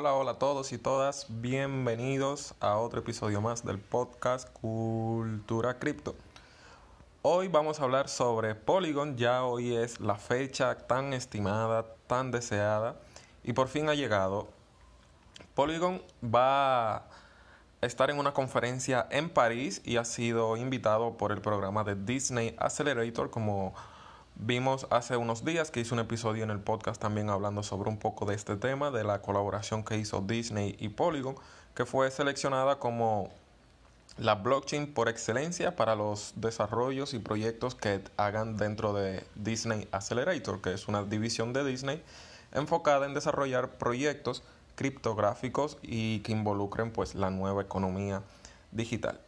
Hola, hola a todos y todas, bienvenidos a otro episodio más del podcast Cultura Cripto. Hoy vamos a hablar sobre Polygon, ya hoy es la fecha tan estimada, tan deseada y por fin ha llegado. Polygon va a estar en una conferencia en París y ha sido invitado por el programa de Disney Accelerator como Vimos hace unos días que hice un episodio en el podcast también hablando sobre un poco de este tema, de la colaboración que hizo Disney y Polygon, que fue seleccionada como la blockchain por excelencia para los desarrollos y proyectos que hagan dentro de Disney Accelerator, que es una división de Disney enfocada en desarrollar proyectos criptográficos y que involucren pues la nueva economía digital.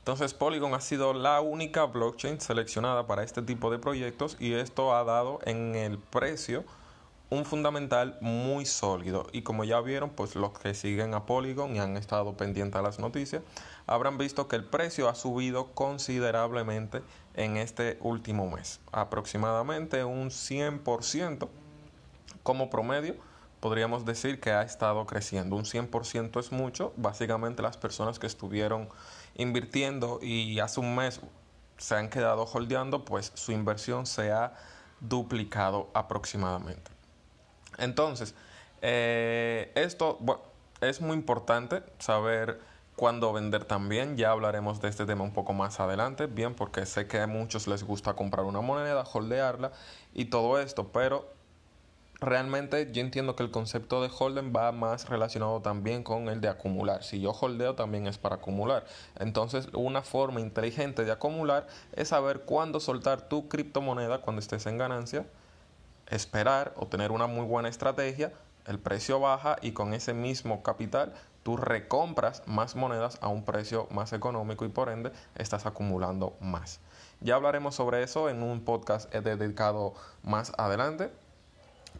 Entonces Polygon ha sido la única blockchain seleccionada para este tipo de proyectos y esto ha dado en el precio un fundamental muy sólido. Y como ya vieron pues los que siguen a Polygon y han estado pendientes a las noticias habrán visto que el precio ha subido considerablemente en este último mes. Aproximadamente un 100% como promedio podríamos decir que ha estado creciendo un 100% es mucho básicamente las personas que estuvieron invirtiendo y hace un mes se han quedado holdeando, pues su inversión se ha duplicado aproximadamente. Entonces, eh, esto es muy importante saber cuándo vender también. Ya hablaremos de este tema un poco más adelante, bien, porque sé que a muchos les gusta comprar una moneda, holdearla y todo esto, pero realmente yo entiendo que el concepto de holding va más relacionado también con el de acumular. Si yo holdeo también es para acumular. Entonces una forma inteligente de acumular es saber cuándo soltar tu criptomoneda cuando estés en ganancia, esperar o tener una muy buena estrategia, el precio baja y con ese mismo capital tú recompras más monedas a un precio más económico y por ende estás acumulando más. Ya hablaremos sobre eso en un podcast dedicado más adelante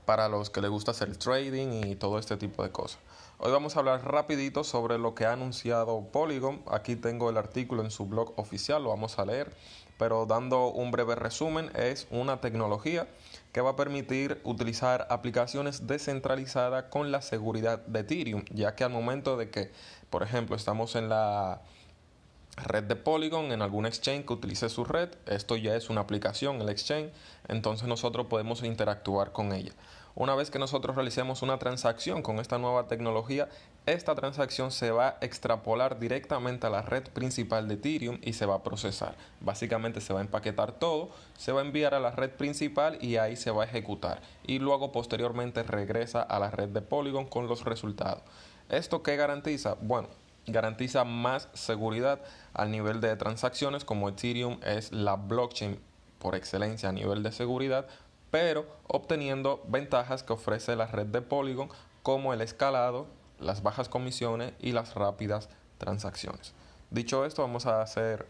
para los que les gusta hacer trading y todo este tipo de cosas. Hoy vamos a hablar rapidito sobre lo que ha anunciado Polygon. Aquí tengo el artículo en su blog oficial, lo vamos a leer, pero dando un breve resumen, es una tecnología que va a permitir utilizar aplicaciones descentralizadas con la seguridad de Ethereum, ya que al momento de que, por ejemplo, estamos en la red de Polygon en algún exchange que utilice su red, esto ya es una aplicación, el exchange, entonces nosotros podemos interactuar con ella. Una vez que nosotros realicemos una transacción con esta nueva tecnología, esta transacción se va a extrapolar directamente a la red principal de Ethereum y se va a procesar. Básicamente se va a empaquetar todo, se va a enviar a la red principal y ahí se va a ejecutar. Y luego posteriormente regresa a la red de Polygon con los resultados. ¿Esto qué garantiza? Bueno, garantiza más seguridad al nivel de transacciones como Ethereum es la blockchain por excelencia a nivel de seguridad, pero obteniendo ventajas que ofrece la red de Polygon como el escalado, las bajas comisiones y las rápidas transacciones. Dicho esto, vamos a hacer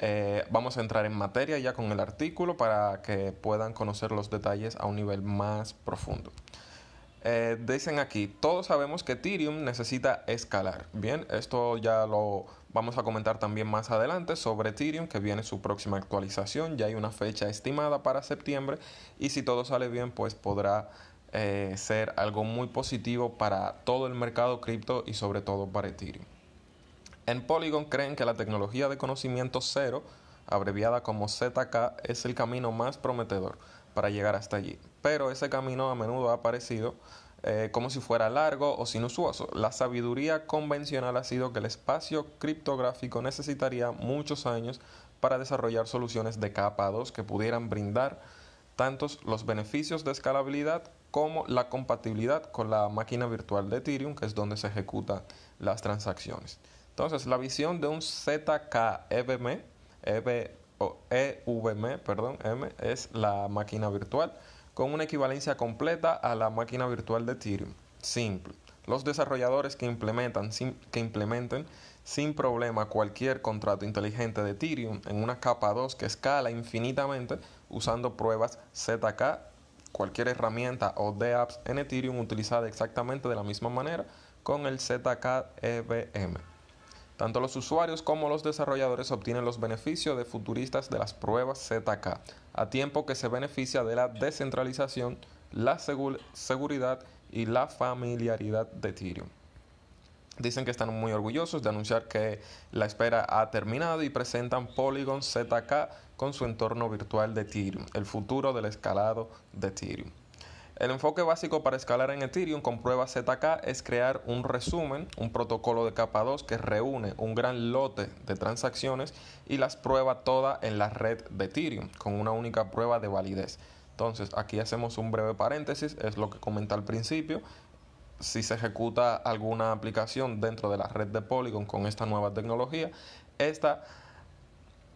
eh, vamos a entrar en materia ya con el artículo para que puedan conocer los detalles a un nivel más profundo. Eh, dicen aquí, todos sabemos que Ethereum necesita escalar. Bien, esto ya lo vamos a comentar también más adelante sobre Ethereum, que viene su próxima actualización. Ya hay una fecha estimada para septiembre y si todo sale bien, pues podrá eh, ser algo muy positivo para todo el mercado cripto y sobre todo para Ethereum. En Polygon creen que la tecnología de conocimiento cero, abreviada como ZK, es el camino más prometedor para llegar hasta allí. Pero ese camino a menudo ha aparecido eh, como si fuera largo o sinuoso. La sabiduría convencional ha sido que el espacio criptográfico necesitaría muchos años para desarrollar soluciones de capa 2 que pudieran brindar tantos los beneficios de escalabilidad como la compatibilidad con la máquina virtual de Ethereum, que es donde se ejecutan las transacciones. Entonces, la visión de un ZKEVM, EV, EVM, perdón, M, es la máquina virtual con una equivalencia completa a la máquina virtual de Ethereum. Simple. Los desarrolladores que, implementan, que implementen sin problema cualquier contrato inteligente de Ethereum en una capa 2 que escala infinitamente usando pruebas ZK, cualquier herramienta o de apps en Ethereum utilizada exactamente de la misma manera con el ZK EVM. Tanto los usuarios como los desarrolladores obtienen los beneficios de futuristas de las pruebas ZK, a tiempo que se beneficia de la descentralización, la seguridad y la familiaridad de Ethereum. Dicen que están muy orgullosos de anunciar que la espera ha terminado y presentan Polygon ZK con su entorno virtual de Ethereum, el futuro del escalado de Ethereum. El enfoque básico para escalar en Ethereum con prueba ZK es crear un resumen, un protocolo de capa 2 que reúne un gran lote de transacciones y las prueba todas en la red de Ethereum con una única prueba de validez. Entonces, aquí hacemos un breve paréntesis, es lo que comenté al principio. Si se ejecuta alguna aplicación dentro de la red de Polygon con esta nueva tecnología, esta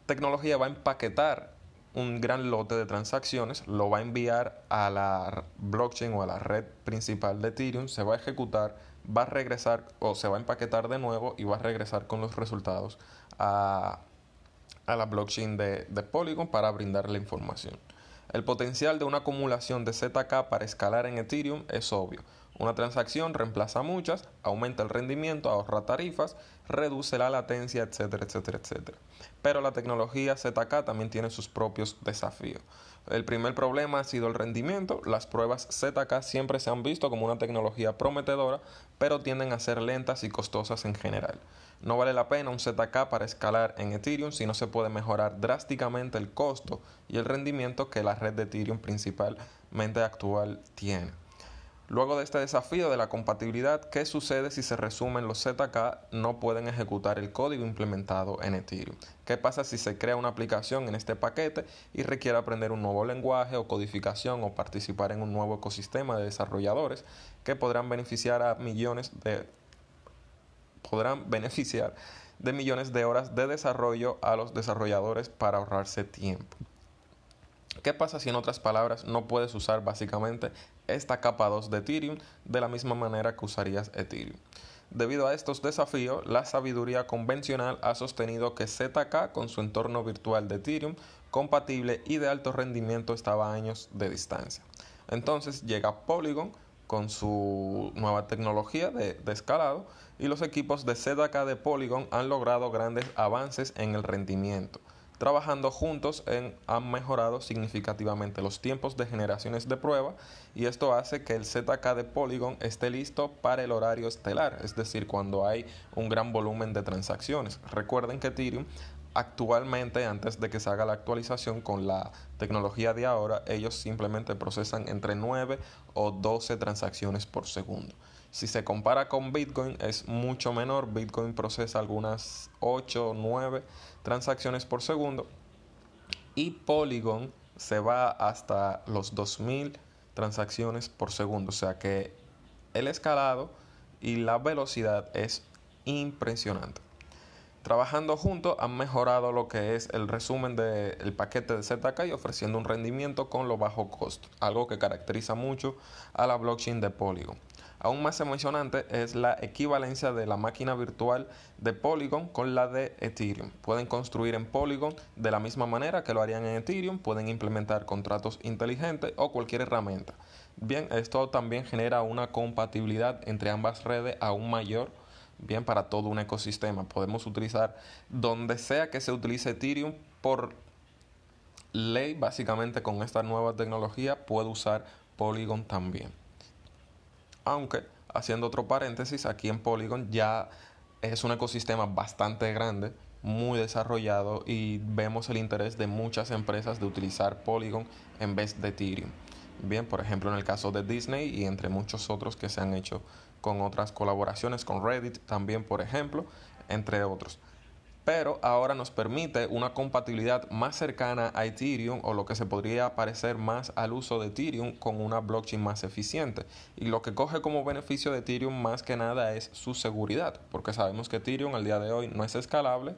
tecnología va a empaquetar un gran lote de transacciones, lo va a enviar a la blockchain o a la red principal de Ethereum, se va a ejecutar, va a regresar o se va a empaquetar de nuevo y va a regresar con los resultados a, la blockchain de, de Polygon para brindar la información. El potencial de una acumulación de ZK para escalar en Ethereum es obvio. Una transacción reemplaza muchas, aumenta el rendimiento, ahorra tarifas, reduce la latencia, etcétera, etcétera, etcétera. Pero la tecnología ZK también tiene sus propios desafíos. El primer problema ha sido el rendimiento. Las pruebas ZK siempre se han visto como una tecnología prometedora, pero tienden a ser lentas y costosas en general. No vale la pena un ZK para escalar en Ethereum si no se puede mejorar drásticamente el costo y el rendimiento que la red de Ethereum principalmente actual tiene. Luego de este desafío de la compatibilidad, ¿qué sucede si se resumen los ZK no pueden ejecutar el código implementado en Ethereum? ¿Qué pasa si se crea una aplicación en este paquete y requiere aprender un nuevo lenguaje o codificación o participar en un nuevo ecosistema de desarrolladores que podrán beneficiar a millones de podrán beneficiar de millones de horas de desarrollo a los desarrolladores para ahorrarse tiempo? ¿Qué pasa si en otras palabras no puedes usar básicamente esta capa 2 de Ethereum de la misma manera que usarías Ethereum? Debido a estos desafíos, la sabiduría convencional ha sostenido que ZK con su entorno virtual de Ethereum compatible y de alto rendimiento estaba a años de distancia. Entonces llega Polygon con su nueva tecnología de, de, escalado y los equipos de ZK de Polygon han logrado grandes avances en el rendimiento trabajando juntos han mejorado significativamente los tiempos de generaciones de prueba y esto hace que el ZK de Polygon esté listo para el horario estelar, es decir, cuando hay un gran volumen de transacciones. Recuerden que Ethereum actualmente, antes de que se haga la actualización con la tecnología de ahora, ellos simplemente procesan entre 9 o 12 transacciones por segundo. Si se compara con Bitcoin es mucho menor. Bitcoin procesa algunas 8 o 9 transacciones por segundo. Y Polygon se va hasta los 2000 transacciones por segundo. O sea que el escalado y la velocidad es impresionante. Trabajando juntos han mejorado lo que es el resumen del paquete de ZK y ofreciendo un rendimiento con lo bajo costo, algo que caracteriza mucho a la blockchain de Polygon. Aún más emocionante es la equivalencia de la máquina virtual de Polygon con la de Ethereum. Pueden construir en Polygon de la misma manera que lo harían en Ethereum, pueden implementar contratos inteligentes o cualquier herramienta. Bien, esto también genera una compatibilidad entre ambas redes aún mayor bien para todo un ecosistema. Podemos utilizar donde sea que se utilice Ethereum por ley, básicamente con esta nueva tecnología puede usar Polygon también. Aunque, haciendo otro paréntesis, aquí en Polygon ya es un ecosistema bastante grande, muy desarrollado y vemos el interés de muchas empresas de utilizar Polygon en vez de Ethereum. Bien, por ejemplo, en el caso de Disney y entre muchos otros que se han hecho con otras colaboraciones, con Reddit también, por ejemplo, entre otros pero ahora nos permite una compatibilidad más cercana a Ethereum o lo que se podría parecer más al uso de Ethereum con una blockchain más eficiente. Y lo que coge como beneficio de Ethereum más que nada es su seguridad, porque sabemos que Ethereum al día de hoy no es escalable,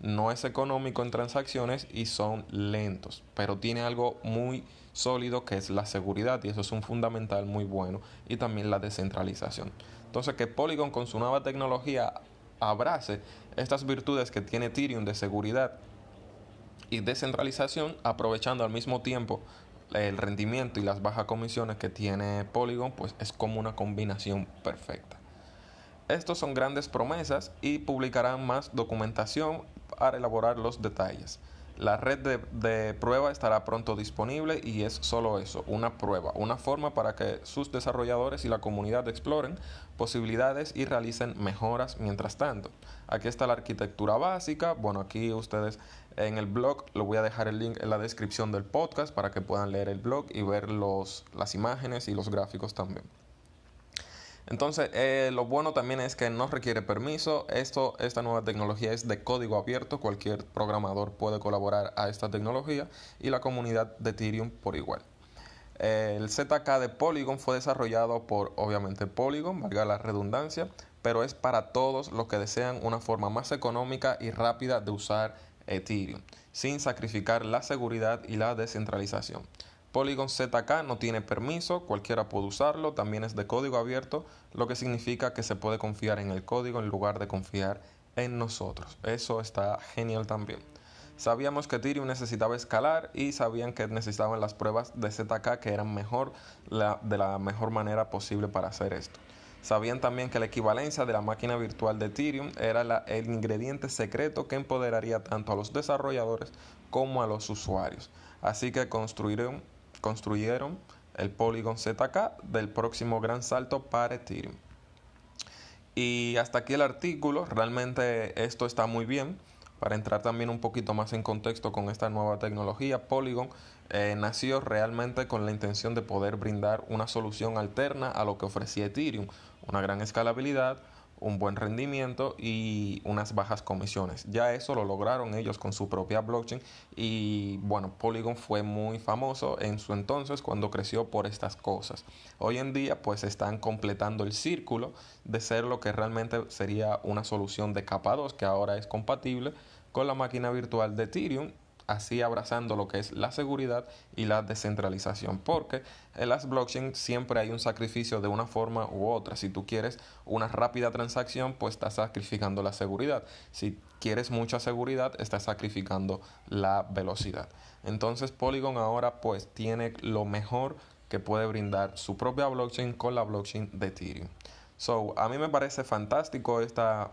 no es económico en transacciones y son lentos, pero tiene algo muy sólido que es la seguridad y eso es un fundamental muy bueno y también la descentralización. Entonces que Polygon con su nueva tecnología abrace estas virtudes que tiene Ethereum de seguridad y descentralización, aprovechando al mismo tiempo el rendimiento y las bajas comisiones que tiene Polygon, pues es como una combinación perfecta. Estos son grandes promesas y publicarán más documentación para elaborar los detalles. La red de, prueba estará pronto disponible y es solo eso, una prueba, una forma para que sus desarrolladores y la comunidad exploren posibilidades y realicen mejoras mientras tanto. Aquí está la arquitectura básica, bueno, aquí ustedes en el blog, lo voy a dejar el link en la descripción del podcast para que puedan leer el blog y ver los, las imágenes y los gráficos también. Entonces, eh, lo bueno también es que no requiere permiso. Esta nueva tecnología es de código abierto. Cualquier programador puede colaborar a esta tecnología y la comunidad de Ethereum por igual. El ZK de Polygon fue desarrollado por, obviamente, Polygon, valga la redundancia, pero es para todos los que desean una forma más económica y rápida de usar Ethereum, sin sacrificar la seguridad y la descentralización. Polygon ZK no tiene permiso, cualquiera puede usarlo, también es de código abierto, lo que significa que se puede confiar en el código en lugar de confiar en nosotros. Eso está genial también. Sabíamos que Ethereum necesitaba escalar y sabían que necesitaban las pruebas de ZK que eran mejor de la mejor manera posible para hacer esto. Sabían también que la equivalencia de la máquina virtual de Ethereum era el ingrediente secreto que empoderaría tanto a los desarrolladores como a los usuarios. Así que construyeron construyeron el Polygon ZK del próximo gran salto para Ethereum. Y hasta aquí el artículo, realmente esto está muy bien. Para entrar también un poquito más en contexto con esta nueva tecnología, Polygon eh, nació realmente con la intención de poder brindar una solución alterna a lo que ofrecía Ethereum, una gran escalabilidad, un buen rendimiento y unas bajas comisiones. Ya eso lo lograron ellos con su propia blockchain y bueno, Polygon fue muy famoso en su entonces cuando creció por estas cosas. Hoy en día pues están completando el círculo de ser lo que realmente sería una solución de capa 2 que ahora es compatible con la máquina virtual de Ethereum así abrazando lo que es la seguridad y la descentralización, porque en las blockchain siempre hay un sacrificio de una forma u otra. Si tú quieres una rápida transacción, pues estás sacrificando la seguridad. Si quieres mucha seguridad, estás sacrificando la velocidad. Entonces Polygon ahora pues tiene lo mejor que puede brindar su propia blockchain con la blockchain de Ethereum. So, a mí me parece fantástico esta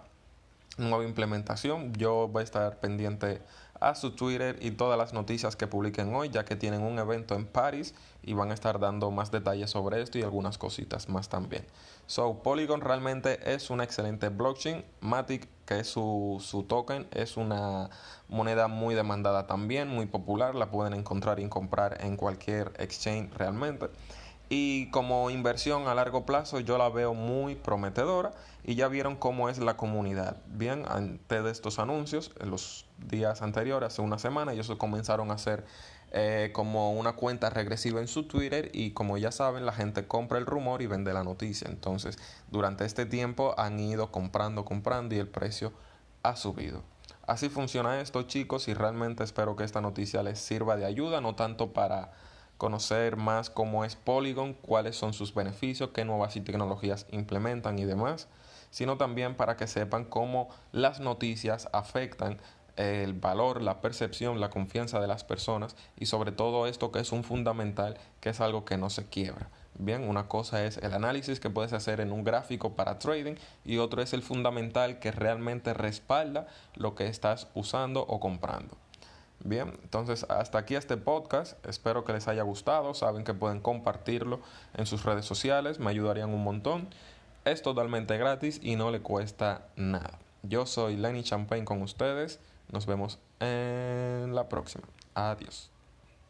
nueva implementación. Yo voy a estar pendiente a su Twitter y todas las noticias que publiquen hoy, ya que tienen un evento en París y van a estar dando más detalles sobre esto y algunas cositas más también. So, Polygon realmente es una excelente blockchain. Matic, que es su, su token, es una moneda muy demandada también, muy popular. La pueden encontrar y comprar en cualquier exchange realmente. Y como inversión a largo plazo yo la veo muy prometedora y ya vieron cómo es la comunidad. Bien, antes de estos anuncios, en los días anteriores, hace una semana, ellos comenzaron a hacer eh, como una cuenta regresiva en su Twitter y como ya saben, la gente compra el rumor y vende la noticia. Entonces, durante este tiempo han ido comprando, comprando y el precio ha subido. Así funciona esto, chicos, y realmente espero que esta noticia les sirva de ayuda, no tanto para conocer más cómo es Polygon, cuáles son sus beneficios, qué nuevas tecnologías implementan y demás, sino también para que sepan cómo las noticias afectan el valor, la percepción, la confianza de las personas y sobre todo esto que es un fundamental, que es algo que no se quiebra. Bien, una cosa es el análisis que puedes hacer en un gráfico para trading y otro es el fundamental que realmente respalda lo que estás usando o comprando. Bien, entonces hasta aquí este podcast. Espero que les haya gustado. Saben que pueden compartirlo en sus redes sociales. Me ayudarían un montón. Es totalmente gratis y no le cuesta nada. Yo soy Lenny Champagne con ustedes. Nos vemos en la próxima. Adiós.